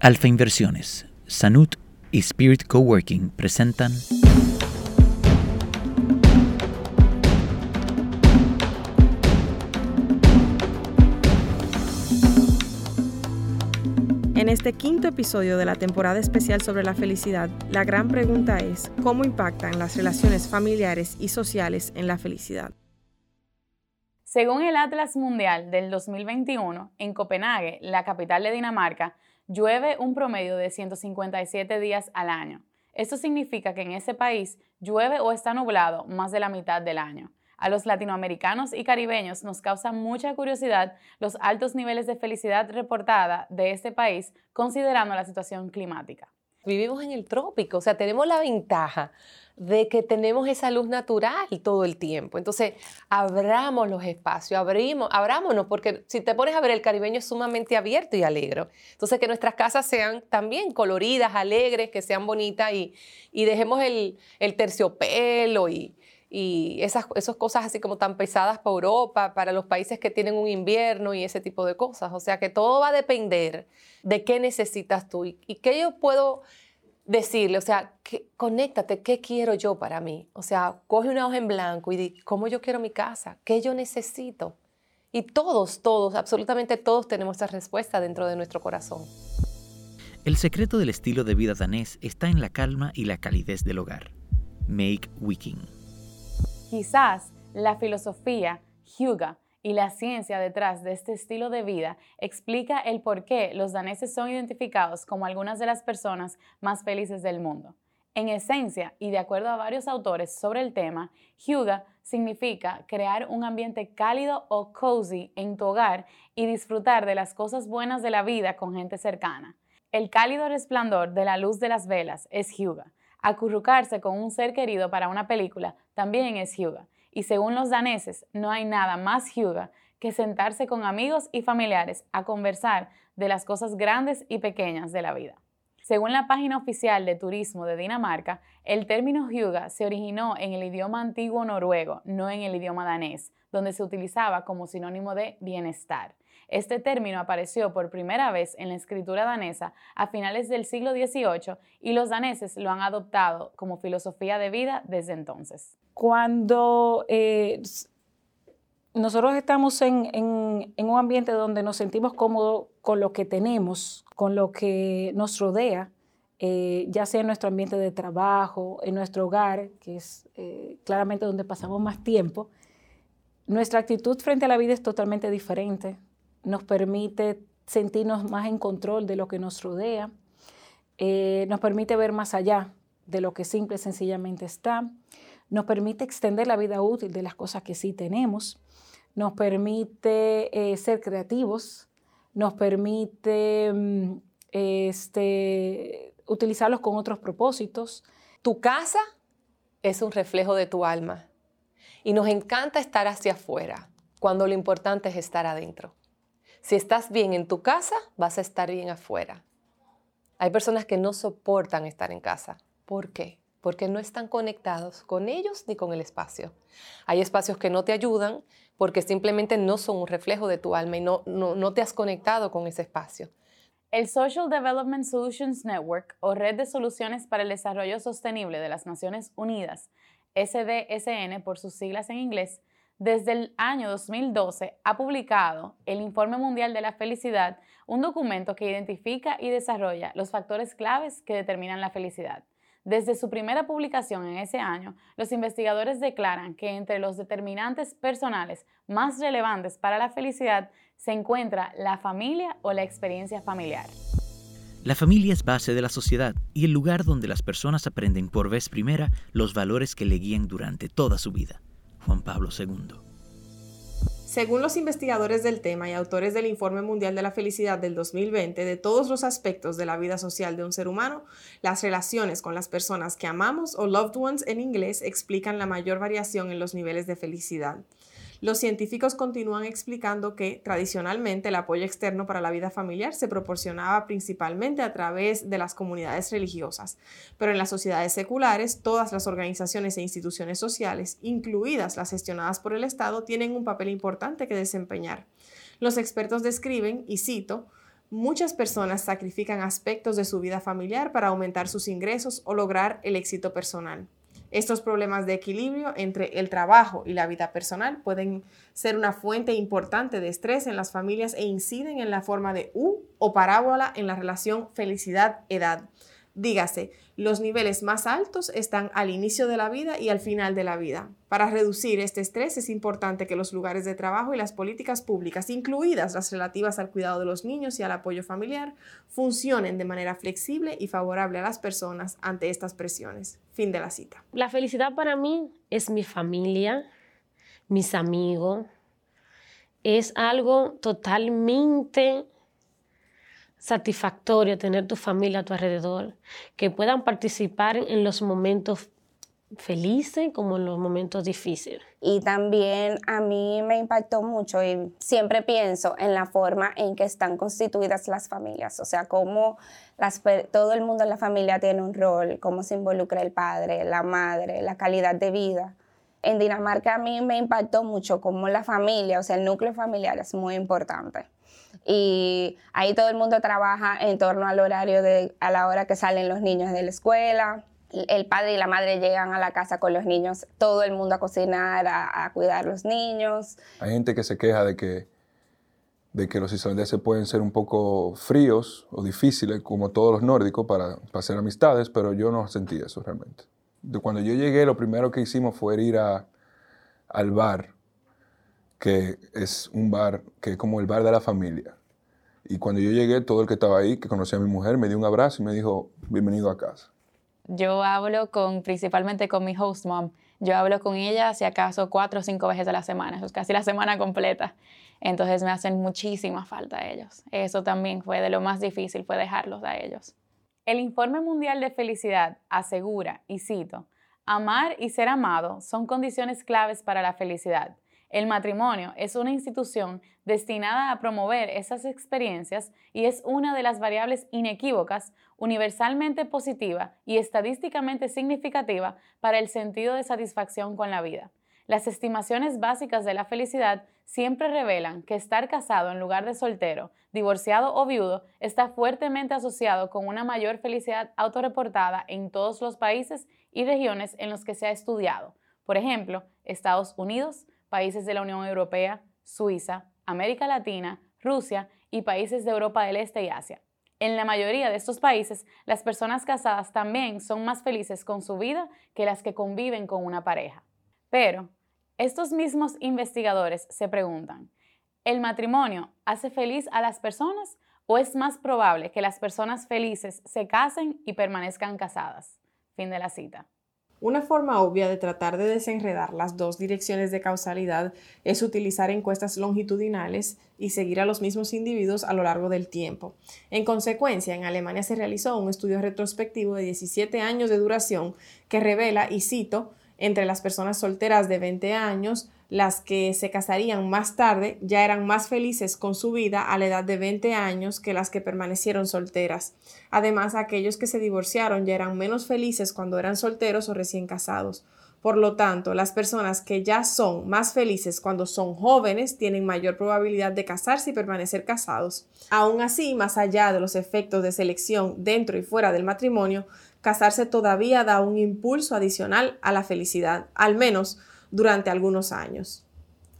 Alfa Inversiones, Sanut y Spirit Coworking presentan En este quinto episodio de la temporada especial sobre la felicidad, la gran pregunta es, ¿cómo impactan las relaciones familiares y sociales en la felicidad? Según el Atlas Mundial del 2021, en Copenhague, la capital de Dinamarca, llueve un promedio de 157 días al año. Esto significa que en ese país llueve o está nublado más de la mitad del año. A los latinoamericanos y caribeños nos causa mucha curiosidad los altos niveles de felicidad reportada de este país considerando la situación climática. Vivimos en el trópico, o sea, tenemos la ventaja de que tenemos esa luz natural todo el tiempo. Entonces, abramos los espacios, abrimos, abrámonos, porque si te pones a ver, el caribeño es sumamente abierto y alegre. Entonces, que nuestras casas sean también coloridas, alegres, que sean bonitas y, dejemos el, el terciopelo y, y esas, esas cosas así como tan pesadas para Europa, para los países que tienen un invierno y ese tipo de cosas. O sea que todo va a depender de qué necesitas tú y, qué yo puedo decirle, o sea, que, conéctate, ¿qué quiero yo para mí? O sea, coge una hoja en blanco y di, ¿cómo yo quiero mi casa? ¿Qué yo necesito? Y todos, todos, absolutamente todos tenemos esa respuesta dentro de nuestro corazón. El secreto del estilo de vida danés está en la calma y la calidez del hogar. Make Wiking. Quizás la filosofía, Hyuga, y la ciencia detrás de este estilo de vida explica el por qué los daneses son identificados como algunas de las personas más felices del mundo. En esencia, y de acuerdo a varios autores sobre el tema, Hyuga significa crear un ambiente cálido o cozy en tu hogar y disfrutar de las cosas buenas de la vida con gente cercana. El cálido resplandor de la luz de las velas es Hyuga, Acurrucarse con un ser querido para una película también es Hyuga. Y según los daneses, no hay nada más Hyuga que sentarse con amigos y familiares a conversar de las cosas grandes y pequeñas de la vida. Según la página oficial de turismo de Dinamarca, el término Hyuga se originó en el idioma antiguo noruego, no en el idioma danés, donde se utilizaba como sinónimo de bienestar. Este término apareció por primera vez en la escritura danesa a finales del siglo XVIII y los daneses lo han adoptado como filosofía de vida desde entonces. Cuando eh, nosotros estamos en, un ambiente donde nos sentimos cómodos con lo que tenemos, con lo que nos rodea, eh, ya sea en nuestro ambiente de trabajo, en nuestro hogar, que es eh, claramente donde pasamos más tiempo, nuestra actitud frente a la vida es totalmente diferente nos permite sentirnos más en control de lo que nos rodea, eh, nos permite ver más allá de lo que simple y sencillamente está, nos permite extender la vida útil de las cosas que sí tenemos, nos permite eh, ser creativos, nos permite mm, este, utilizarlos con otros propósitos. Tu casa es un reflejo de tu alma y nos encanta estar hacia afuera cuando lo importante es estar adentro. Si estás bien en tu casa, vas a estar bien afuera. Hay personas que no soportan estar en casa. ¿Por qué? Porque no están conectados con ellos ni con el espacio. Hay espacios que no te ayudan porque simplemente no son un reflejo de tu alma y no, no, te has conectado con ese espacio. El Social Development Solutions Network o Red de Soluciones para el Desarrollo Sostenible de las Naciones Unidas, SDSN por sus siglas en inglés, desde el año 2012 ha publicado el Informe Mundial de la Felicidad, un documento que identifica y desarrolla los factores claves que determinan la felicidad. Desde su primera publicación en ese año, los investigadores declaran que entre los determinantes personales más relevantes para la felicidad se encuentra la familia o la experiencia familiar. La familia es base de la sociedad y el lugar donde las personas aprenden por vez primera los valores que le guían durante toda su vida. Juan Pablo II. Según los investigadores del tema y autores del Informe Mundial de la Felicidad del 2020, de todos los aspectos de la vida social de un ser humano, las relaciones con las personas que amamos o loved ones en inglés explican la mayor variación en los niveles de felicidad. Los científicos continúan explicando que tradicionalmente el apoyo externo para la vida familiar se proporcionaba principalmente a través de las comunidades religiosas, pero en las sociedades seculares todas las organizaciones e instituciones sociales, incluidas las gestionadas por el Estado, tienen un papel importante que desempeñar. Los expertos describen, y cito, Muchas personas sacrifican aspectos de su vida familiar para aumentar sus ingresos o lograr el éxito personal. Estos problemas de equilibrio entre el trabajo y la vida personal pueden ser una fuente importante de estrés en las familias e inciden en la forma de U o parábola en la relación felicidad-edad. Dígase, los niveles más altos están al inicio de la vida y al final de la vida. Para reducir este estrés es importante que los lugares de trabajo y las políticas públicas, incluidas las relativas al cuidado de los niños y al apoyo familiar, funcionen de manera flexible y favorable a las personas ante estas presiones. Fin de la cita. La felicidad para mí es mi familia, mis amigos. Es algo totalmente satisfactorio tener tu familia a tu alrededor, que puedan participar en los momentos felices como en los momentos difíciles. Y también a mí me impactó mucho y siempre pienso en la forma en que están constituidas las familias, o sea, cómo las, todo el mundo en la familia tiene un rol, cómo se involucra el padre, la madre, la calidad de vida. En Dinamarca a mí me impactó mucho cómo la familia, o sea, el núcleo familiar es muy importante y ahí todo el mundo trabaja en torno al horario de a la hora que salen los niños de la escuela. El padre y la madre llegan a la casa con los niños, todo el mundo a cocinar, a, cuidar los niños. Hay gente que se queja de que, de que los islandeses pueden ser un poco fríos o difíciles, como todos los nórdicos, para, para hacer amistades, pero yo no sentí eso realmente. Cuando yo llegué, lo primero que hicimos fue ir a, al bar que es un bar que es como el bar de la familia. Y cuando yo llegué, todo el que estaba ahí, que conocía a mi mujer, me dio un abrazo y me dijo, bienvenido a casa. Yo hablo con, principalmente con mi host mom. Yo hablo con ella, si acaso, cuatro o cinco veces a la semana. Eso es casi la semana completa. Entonces me hacen muchísima falta a ellos. Eso también fue de lo más difícil, fue dejarlos a ellos. El Informe Mundial de Felicidad asegura, y cito, amar y ser amado son condiciones claves para la felicidad el matrimonio es una institución destinada a promover esas experiencias y es una de las variables inequívocas, universalmente positiva y estadísticamente significativa para el sentido de satisfacción con la vida. Las estimaciones básicas de la felicidad siempre revelan que estar casado en lugar de soltero, divorciado o viudo está fuertemente asociado con una mayor felicidad autorreportada en todos los países y regiones en los que se ha estudiado. Por ejemplo, Estados Unidos, países de la Unión Europea, Suiza, América Latina, Rusia y países de Europa del Este y Asia. En la mayoría de estos países, las personas casadas también son más felices con su vida que las que conviven con una pareja. Pero, estos mismos investigadores se preguntan, ¿el matrimonio hace feliz a las personas o es más probable que las personas felices se casen y permanezcan casadas? Fin de la cita. Una forma obvia de tratar de desenredar las dos direcciones de causalidad es utilizar encuestas longitudinales y seguir a los mismos individuos a lo largo del tiempo. En consecuencia, en Alemania se realizó un estudio retrospectivo de 17 años de duración que revela, y cito, entre las personas solteras de 20 años, las que se casarían más tarde ya eran más felices con su vida a la edad de 20 años que las que permanecieron solteras. Además, aquellos que se divorciaron ya eran menos felices cuando eran solteros o recién casados. Por lo tanto, las personas que ya son más felices cuando son jóvenes tienen mayor probabilidad de casarse y permanecer casados. Aún así, más allá de los efectos de selección dentro y fuera del matrimonio, casarse todavía da un impulso adicional a la felicidad, al menos durante algunos años.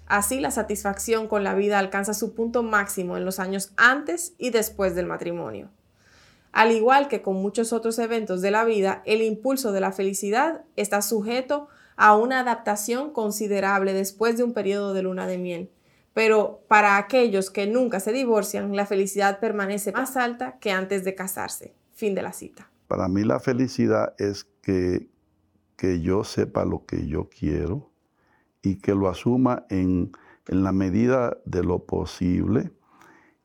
Así, la satisfacción con la vida alcanza su punto máximo en los años antes y después del matrimonio. Al igual que con muchos otros eventos de la vida, el impulso de la felicidad está sujeto a una adaptación considerable después de un periodo de luna de miel. Pero para aquellos que nunca se divorcian, la felicidad permanece más alta que antes de casarse. Fin de la cita. Para mí la felicidad es que, que yo sepa lo que yo quiero, y que lo asuma en, la medida de lo posible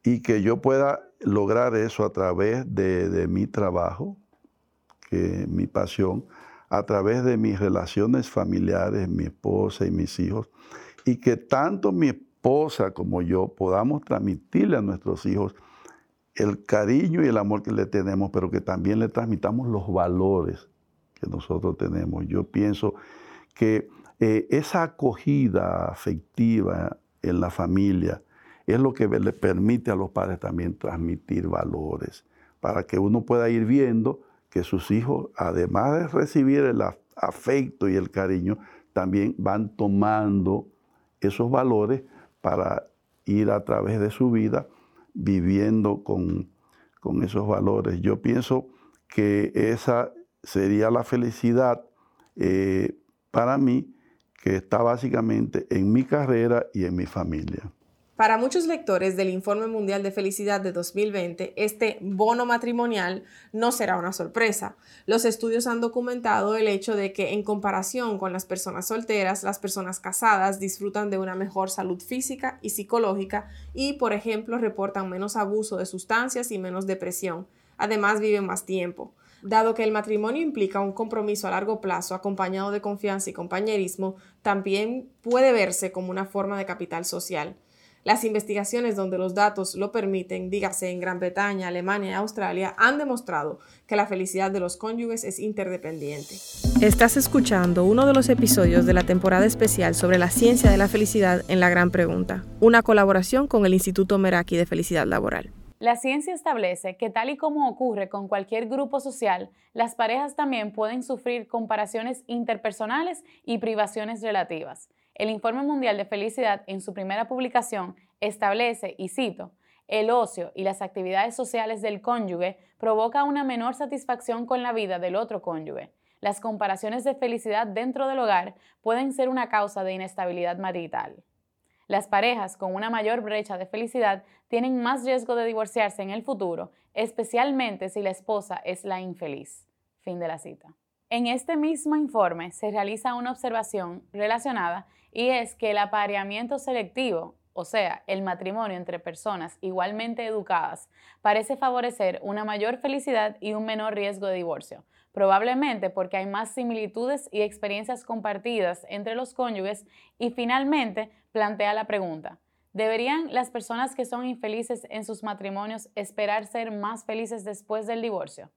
y que yo pueda lograr eso a través de, mi trabajo, que mi pasión, a través de mis relaciones familiares, mi esposa y mis hijos, y que tanto mi esposa como yo podamos transmitirle a nuestros hijos el cariño y el amor que le tenemos, pero que también le transmitamos los valores que nosotros tenemos. Yo pienso que eh, esa acogida afectiva en la familia es lo que le permite a los padres también transmitir valores, para que uno pueda ir viendo que sus hijos, además de recibir el afecto y el cariño, también van tomando esos valores para ir a través de su vida viviendo con, esos valores. Yo pienso que esa sería la felicidad eh, para mí, que está básicamente en mi carrera y en mi familia. Para muchos lectores del Informe Mundial de Felicidad de 2020, este bono matrimonial no será una sorpresa. Los estudios han documentado el hecho de que en comparación con las personas solteras, las personas casadas disfrutan de una mejor salud física y psicológica y, por ejemplo, reportan menos abuso de sustancias y menos depresión. Además, viven más tiempo. Dado que el matrimonio implica un compromiso a largo plazo acompañado de confianza y compañerismo, también puede verse como una forma de capital social. Las investigaciones donde los datos lo permiten, dígase en Gran Bretaña, Alemania y Australia, han demostrado que la felicidad de los cónyuges es interdependiente. Estás escuchando uno de los episodios de la temporada especial sobre la ciencia de la felicidad en La Gran Pregunta, una colaboración con el Instituto Meraki de Felicidad Laboral. La ciencia establece que tal y como ocurre con cualquier grupo social, las parejas también pueden sufrir comparaciones interpersonales y privaciones relativas. El Informe Mundial de Felicidad en su primera publicación establece, y cito, el ocio y las actividades sociales del cónyuge provoca una menor satisfacción con la vida del otro cónyuge. Las comparaciones de felicidad dentro del hogar pueden ser una causa de inestabilidad marital. Las parejas con una mayor brecha de felicidad tienen más riesgo de divorciarse en el futuro, especialmente si la esposa es la infeliz. Fin de la cita. En este mismo informe se realiza una observación relacionada y es que el apareamiento selectivo, o sea, el matrimonio entre personas igualmente educadas, parece favorecer una mayor felicidad y un menor riesgo de divorcio, probablemente porque hay más similitudes y experiencias compartidas entre los cónyuges y finalmente plantea la pregunta, ¿deberían las personas que son infelices en sus matrimonios esperar ser más felices después del divorcio?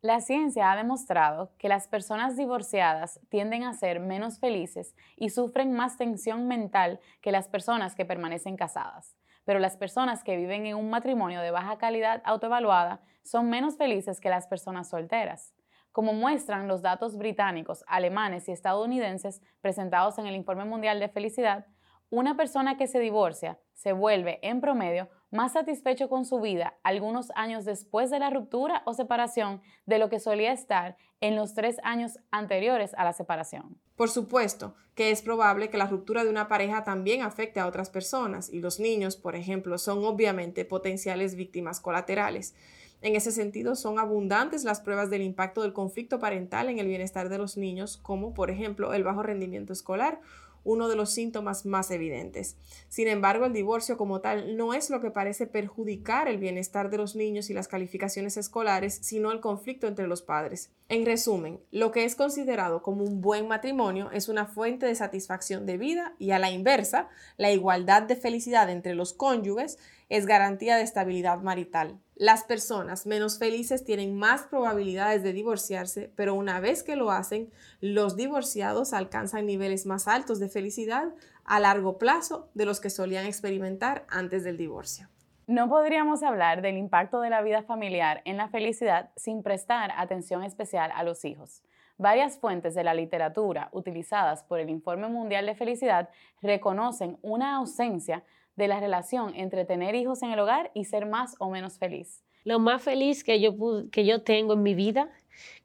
La ciencia ha demostrado que las personas divorciadas tienden a ser menos felices y sufren más tensión mental que las personas que permanecen casadas. Pero las personas que viven en un matrimonio de baja calidad autoevaluada son menos felices que las personas solteras. Como muestran los datos británicos, alemanes y estadounidenses presentados en el Informe Mundial de Felicidad, una persona que se divorcia se vuelve, en promedio, más satisfecho con su vida algunos años después de la ruptura o separación de lo que solía estar en los tres años anteriores a la separación. Por supuesto que es probable que la ruptura de una pareja también afecte a otras personas y los niños, por ejemplo, son obviamente potenciales víctimas colaterales. En ese sentido, son abundantes las pruebas del impacto del conflicto parental en el bienestar de los niños, como por ejemplo el bajo rendimiento escolar uno de los síntomas más evidentes. Sin embargo, el divorcio como tal no es lo que parece perjudicar el bienestar de los niños y las calificaciones escolares, sino el conflicto entre los padres. En resumen, lo que es considerado como un buen matrimonio es una fuente de satisfacción de vida y a la inversa, la igualdad de felicidad entre los cónyuges es garantía de estabilidad marital. Las personas menos felices tienen más probabilidades de divorciarse, pero una vez que lo hacen, los divorciados alcanzan niveles más altos de felicidad a largo plazo de los que solían experimentar antes del divorcio. No podríamos hablar del impacto de la vida familiar en la felicidad sin prestar atención especial a los hijos. Varias fuentes de la literatura utilizadas por el Informe Mundial de Felicidad reconocen una ausencia de la relación entre tener hijos en el hogar y ser más o menos feliz. Lo más feliz que yo, que yo tengo en mi vida,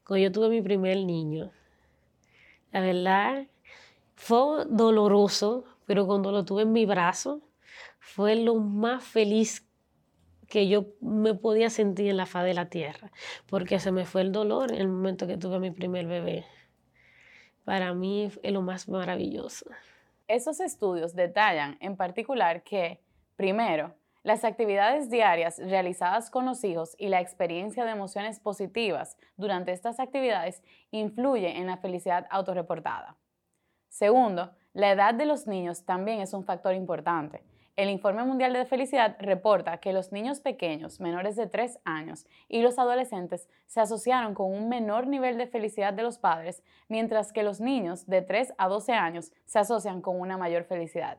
cuando yo tuve mi primer niño. La verdad, fue doloroso, pero cuando lo tuve en mi brazo, fue lo más feliz que yo me podía sentir en la faz de la tierra, porque se me fue el dolor en el momento que tuve mi primer bebé. Para mí es lo más maravilloso. Esos estudios detallan en particular que, primero, las actividades diarias realizadas con los hijos y la experiencia de emociones positivas durante estas actividades influye en la felicidad autorreportada. Segundo, la edad de los niños también es un factor importante. El Informe Mundial de Felicidad reporta que los niños pequeños menores de 3 años y los adolescentes se asociaron con un menor nivel de felicidad de los padres, mientras que los niños de 3 a 12 años se asocian con una mayor felicidad.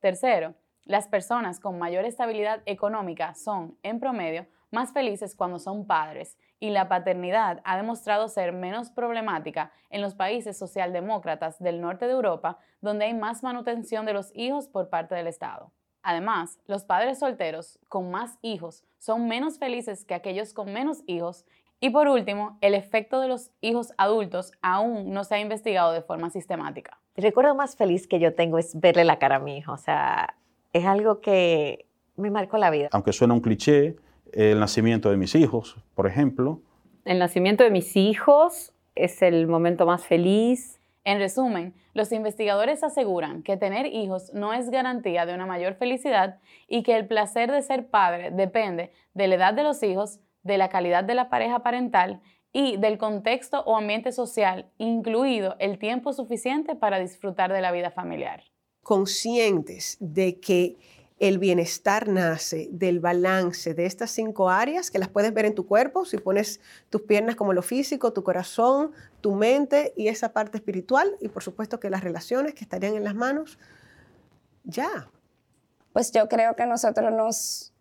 Tercero, Las personas con mayor estabilidad económica son, en promedio, más felices cuando son padres y la paternidad ha demostrado ser menos problemática en los países socialdemócratas del norte de Europa, donde hay más manutención de los hijos por parte del Estado. Además, los padres solteros con más hijos son menos felices que aquellos con menos hijos. Y por último, el efecto de los hijos adultos aún no se ha investigado de forma sistemática. El recuerdo más feliz que yo tengo es verle la cara a mi hijo. O sea, es algo que me marcó la vida. Aunque suena un cliché, el nacimiento de mis hijos, por ejemplo. El nacimiento de mis hijos es el momento más feliz. En resumen, los investigadores aseguran que tener hijos no es garantía de una mayor felicidad y que el placer de ser padre depende de la edad de los hijos, de la calidad de la pareja parental y del contexto o ambiente social, incluido el tiempo suficiente para disfrutar de la vida familiar. Conscientes de que el bienestar nace del balance de estas cinco áreas que las puedes ver en tu cuerpo, si pones tus piernas como lo físico, tu corazón, tu mente y esa parte espiritual, y por supuesto que las relaciones que estarían en las manos, ya. Pues yo creo que nosotros nos,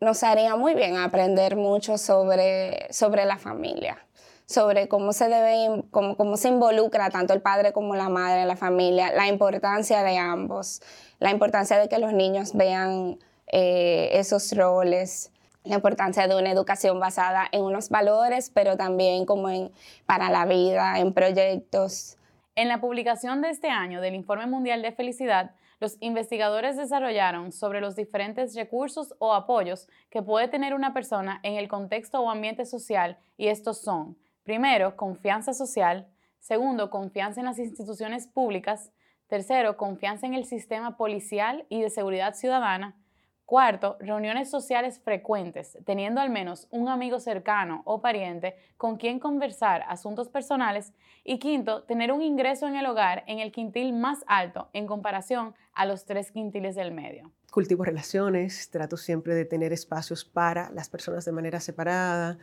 nos haría muy bien aprender mucho sobre, sobre la familia sobre cómo se debe, cómo, cómo se involucra tanto el padre como la madre en la familia, la importancia de ambos, la importancia de que los niños vean eh, esos roles, la importancia de una educación basada en unos valores, pero también como en, para la vida, en proyectos. En la publicación de este año del Informe Mundial de Felicidad, los investigadores desarrollaron sobre los diferentes recursos o apoyos que puede tener una persona en el contexto o ambiente social y estos son Primero, confianza social. Segundo, confianza en las instituciones públicas. Tercero, confianza en el sistema policial y de seguridad ciudadana. Cuarto, reuniones sociales frecuentes, teniendo al menos un amigo cercano o pariente con quien conversar asuntos personales. Y quinto, tener un ingreso en el hogar en el quintil más alto en comparación a los tres quintiles del medio. Cultivo relaciones, trato siempre de tener espacios para las personas de manera separada.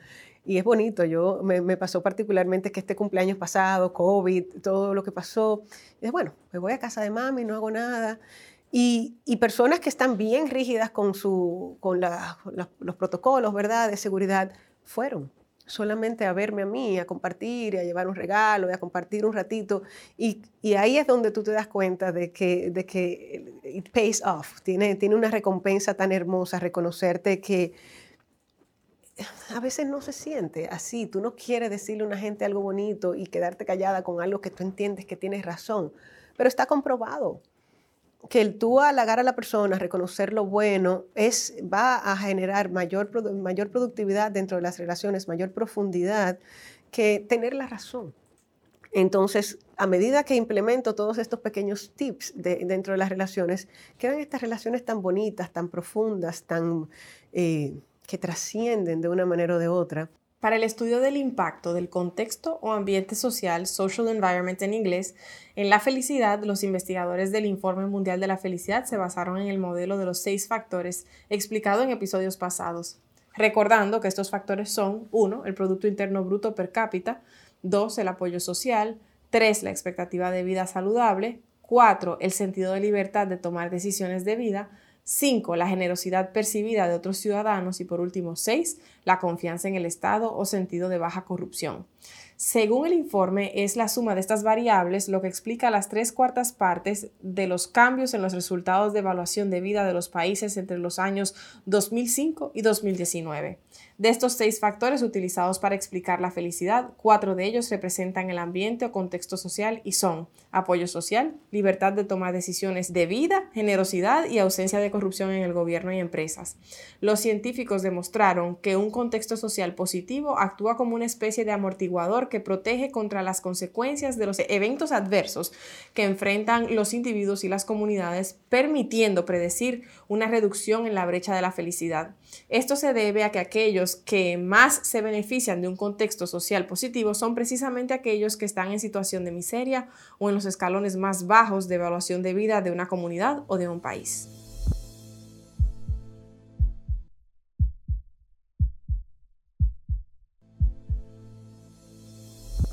Y es bonito, yo me, pasó particularmente que este cumpleaños pasado, COVID, todo lo que pasó, es bueno, me voy a casa de mami, no hago nada. Y, personas que están bien rígidas con, su, con los protocolos, ¿verdad?, de seguridad, fueron solamente a verme a mí, a compartir, a llevar un regalo, a compartir un ratito. Y, y, ahí es donde tú te das cuenta de que, de que it pays off, tiene, tiene una recompensa tan hermosa reconocerte que a veces no se siente así. Tú no quieres decirle a una gente algo bonito y quedarte callada con algo que tú entiendes que tienes razón, pero está comprobado que el tú halagar a la persona, reconocer lo bueno, es, va a generar mayor, mayor productividad dentro de las relaciones, mayor profundidad que tener la razón. Entonces, a medida que implemento todos estos pequeños tips dentro de las relaciones, quedan estas relaciones tan bonitas, tan profundas, tan... Eh, que trascienden de una manera o de otra. Para el estudio del impacto del contexto o ambiente social, social environment en inglés, en la felicidad, los investigadores del Informe Mundial de la Felicidad se basaron en el modelo de los seis factores explicado en episodios pasados, recordando que estos factores son 1. el Producto Interno Bruto per cápita, 2. el apoyo social, 3. la expectativa de vida saludable, 4. el sentido de libertad de tomar decisiones de vida, 5. La generosidad percibida de otros ciudadanos. Y por último, 6. La confianza en el Estado o sentido de baja corrupción. Según el informe, es la suma de estas variables lo que explica las tres cuartas partes de los cambios en los resultados de evaluación de vida de los países entre los años 2005 y 2019. De estos seis factores utilizados para explicar la felicidad, cuatro de ellos representan el ambiente o contexto social y son apoyo social, libertad de tomar decisiones de vida, generosidad y ausencia de corrupción en el gobierno y empresas. Los científicos demostraron que un contexto social positivo actúa como una especie de amortiguador que protege contra las consecuencias de los eventos adversos que enfrentan los individuos y las comunidades, permitiendo predecir una reducción en la brecha de la felicidad. Esto se debe a que aquellos que más se benefician de un contexto social positivo son precisamente aquellos que están en situación de miseria o en los escalones más bajos de evaluación de vida de una comunidad o de un país.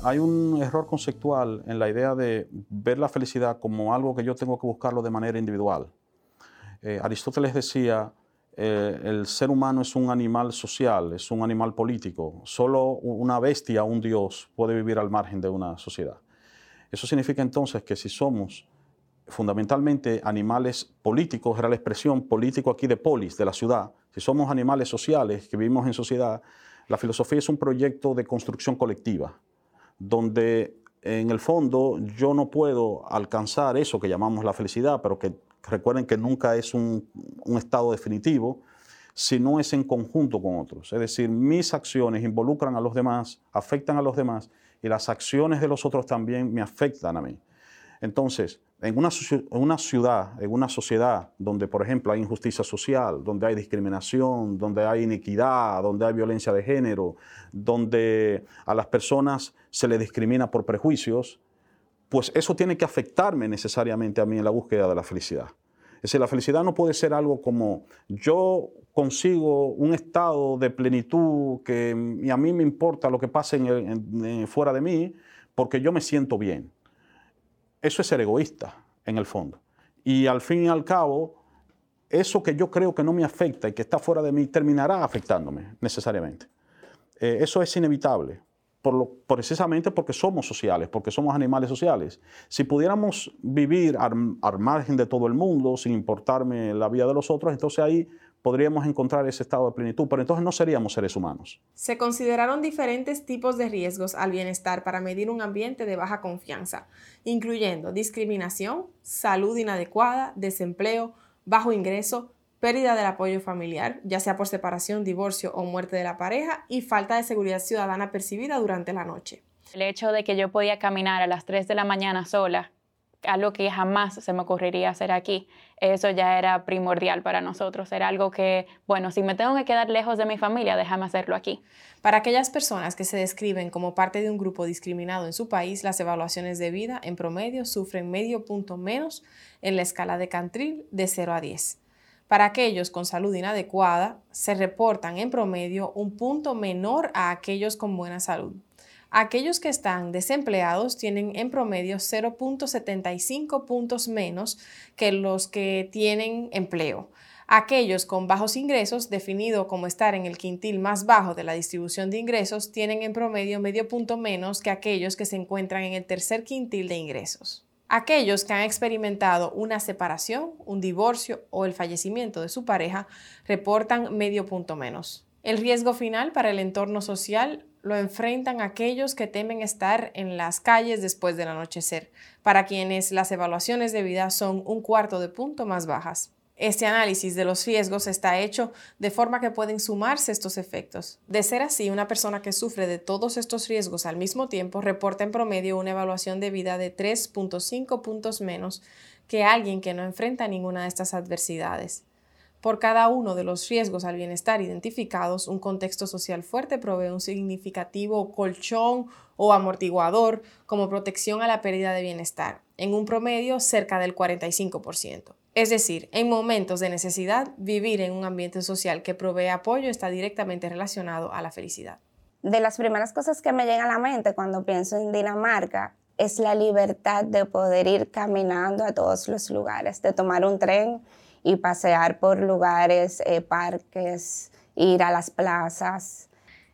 Hay un error conceptual en la idea de ver la felicidad como algo que yo tengo que buscarlo de manera individual. Eh, Aristóteles decía, eh, el ser humano es un animal social, es un animal político. Solo una bestia, un dios, puede vivir al margen de una sociedad. Eso significa entonces que si somos fundamentalmente animales políticos, era la expresión político aquí de polis, de la ciudad, si somos animales sociales que vivimos en sociedad, la filosofía es un proyecto de construcción colectiva, donde en el fondo yo no puedo alcanzar eso que llamamos la felicidad, pero que recuerden que nunca es un, estado definitivo, si no es en conjunto con otros. Es decir, mis acciones involucran a los demás, afectan a los demás, y las acciones de los otros también me afectan a mí. Entonces, en una, ciudad, en una sociedad donde, por ejemplo, hay injusticia social, donde hay discriminación, donde hay iniquidad, donde hay violencia de género, donde a las personas se les discrimina por prejuicios, pues eso tiene que afectarme necesariamente a mí en la búsqueda de la felicidad. Es decir, la felicidad no puede ser algo como yo consigo un estado de plenitud que y a mí me importa lo que pase fuera de mí porque yo me siento bien. Eso es ser egoísta, en el fondo. Y al fin y al cabo, eso que yo creo que no me afecta y que está fuera de mí terminará afectándome necesariamente. Eh, eso es inevitable, precisamente porque somos sociales, porque somos animales sociales. Si pudiéramos vivir al margen de todo el mundo, sin importarme la vida de los otros, entonces ahí podríamos encontrar ese estado de plenitud, pero entonces no seríamos seres humanos. Se consideraron diferentes tipos de riesgos al bienestar para medir un ambiente de baja confianza, incluyendo discriminación, salud inadecuada, desempleo, bajo ingreso, pérdida del apoyo familiar, ya sea por separación, divorcio o muerte de la pareja, y falta de seguridad ciudadana percibida durante la noche. El hecho de que yo podía caminar a las 3 de la mañana sola algo que jamás se me ocurriría hacer aquí. Eso ya era primordial para nosotros. Era algo que, bueno, si me tengo que quedar lejos de mi familia, déjame hacerlo aquí. Para aquellas personas que se describen como parte de un grupo discriminado en su país, las evaluaciones de vida en promedio sufren medio punto menos en la escala de Cantril de 0 a 10. Para aquellos con salud inadecuada, se reportan en promedio un punto menor a aquellos con buena salud. Aquellos que están desempleados tienen en promedio 0.75 puntos menos que los que tienen empleo. Aquellos con bajos ingresos, definido como estar en el quintil más bajo de la distribución de ingresos, tienen en promedio medio punto menos que aquellos que se encuentran en el tercer quintil de ingresos. Aquellos que han experimentado una separación, un divorcio o el fallecimiento de su pareja reportan medio punto menos. El riesgo final para el entorno social lo enfrentan aquellos que temen estar en las calles después del anochecer, para quienes las evaluaciones de vida son un cuarto de punto más bajas. Este análisis de los riesgos está hecho de forma que pueden sumarse estos efectos. De ser así, una persona que sufre de todos estos riesgos al mismo tiempo reporta en promedio una evaluación de vida de 3.5 puntos menos que alguien que no enfrenta ninguna de estas adversidades. Por cada uno de los riesgos al bienestar identificados, un contexto social fuerte provee un significativo colchón o amortiguador como protección a la pérdida de bienestar, en un promedio cerca del 45%. Es decir, en momentos de necesidad, vivir en un ambiente social que provee apoyo está directamente relacionado a la felicidad. De las primeras cosas que me llegan a la mente cuando pienso en Dinamarca es la libertad de poder ir caminando a todos los lugares, de tomar un tren y pasear por lugares, eh, parques, ir a las plazas.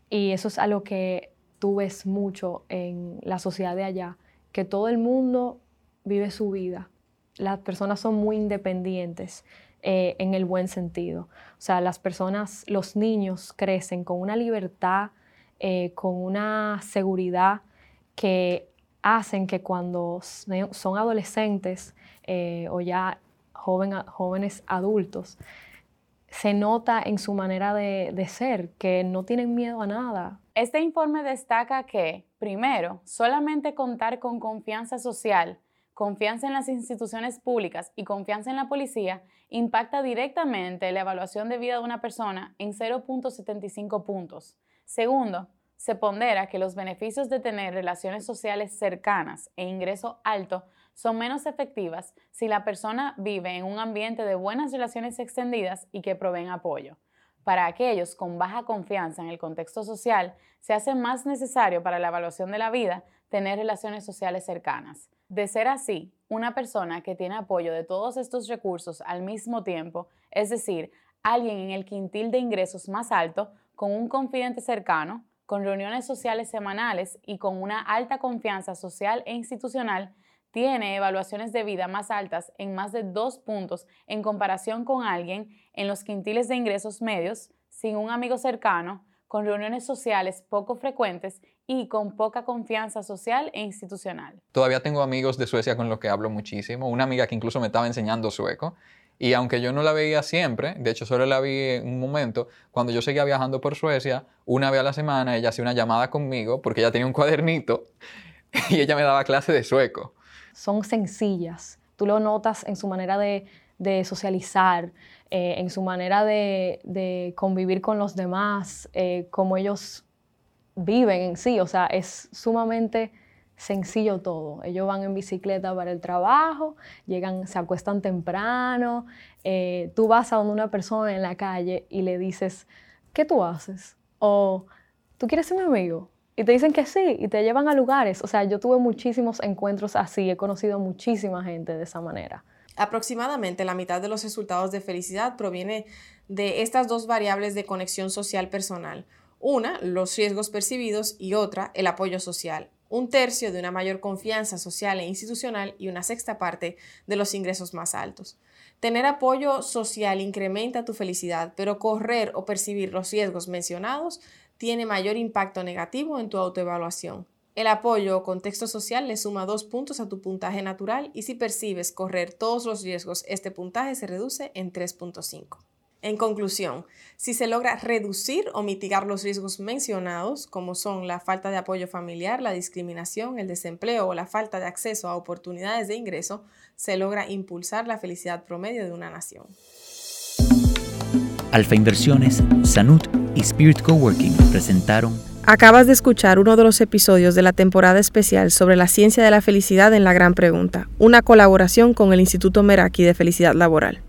Y eso es algo que tú ves mucho en la sociedad de allá, que todo el mundo vive su vida. Las personas son muy independientes eh, en el buen sentido. O sea, las personas, los niños crecen con una libertad, eh, con una seguridad que hacen que cuando son adolescentes o ya jóvenes adultos, se nota en su manera de ser que no tienen miedo a nada. Este informe destaca que, primero, solamente contar con confianza social, confianza en las instituciones públicas y confianza en la policía impacta directamente la evaluación de vida de una persona en 0.75 puntos. Segundo, se pondera que los beneficios de tener relaciones sociales cercanas e ingreso alto son menos efectivas si la persona vive en un ambiente de buenas relaciones extendidas y que proveen apoyo. Para aquellos con baja confianza en el contexto social, se hace más necesario para la evaluación de la vida tener relaciones sociales cercanas. De ser así, Una persona que tiene apoyo de todos estos recursos al mismo tiempo, es decir, alguien en el quintil de ingresos más alto, con un confidente cercano, con reuniones sociales semanales y con una alta confianza social e institucional, tiene evaluaciones de vida más altas en más de dos puntos en comparación con alguien en los quintiles de ingresos medios, sin un amigo cercano, con reuniones sociales poco frecuentes y con poca confianza social e institucional. Todavía tengo amigos de Suecia con los que hablo muchísimo, una amiga que incluso me estaba enseñando sueco. Y aunque yo no la veía siempre, de hecho solo la vi en un momento, cuando yo seguía viajando por Suecia, una vez a la semana ella hacía una llamada conmigo porque ella tenía un cuadernito y ella me daba clase de sueco son sencillas. Tú lo notas en su manera de, socializar, eh, en su manera de, convivir con los demás, eh, cómo ellos viven en sí. O sea, es sumamente sencillo todo. Ellos van en bicicleta para el trabajo, llegan, se acuestan temprano. Eh, tú vas a donde una persona en la calle y le dices, ¿qué tú haces? O, ¿tú quieres ser mi amigo? Y te dicen que sí, y te llevan a lugares. O sea, yo tuve muchísimos encuentros así, he conocido muchísima gente de esa manera. Aproximadamente la mitad de los resultados de felicidad proviene de estas dos variables de conexión social personal. Una, los riesgos percibidos y otra, el apoyo social. Un tercio de una mayor confianza social e institucional y una sexta parte de los ingresos más altos. Tener apoyo social incrementa tu felicidad, pero correr o percibir los riesgos mencionados tiene mayor impacto negativo en tu autoevaluación. El apoyo o contexto social le suma dos puntos a tu puntaje natural y si percibes correr todos los riesgos, este puntaje se reduce en 3.5. En conclusión, si se logra reducir o mitigar los riesgos mencionados, como son la falta de apoyo familiar, la discriminación, el desempleo o la falta de acceso a oportunidades de ingreso, se logra impulsar la felicidad promedio de una nación. Alfa Inversiones, Sanut y Spirit Coworking presentaron. Acabas de escuchar uno de los episodios de la temporada especial sobre la ciencia de la felicidad en la Gran Pregunta, una colaboración con el Instituto Meraki de Felicidad Laboral.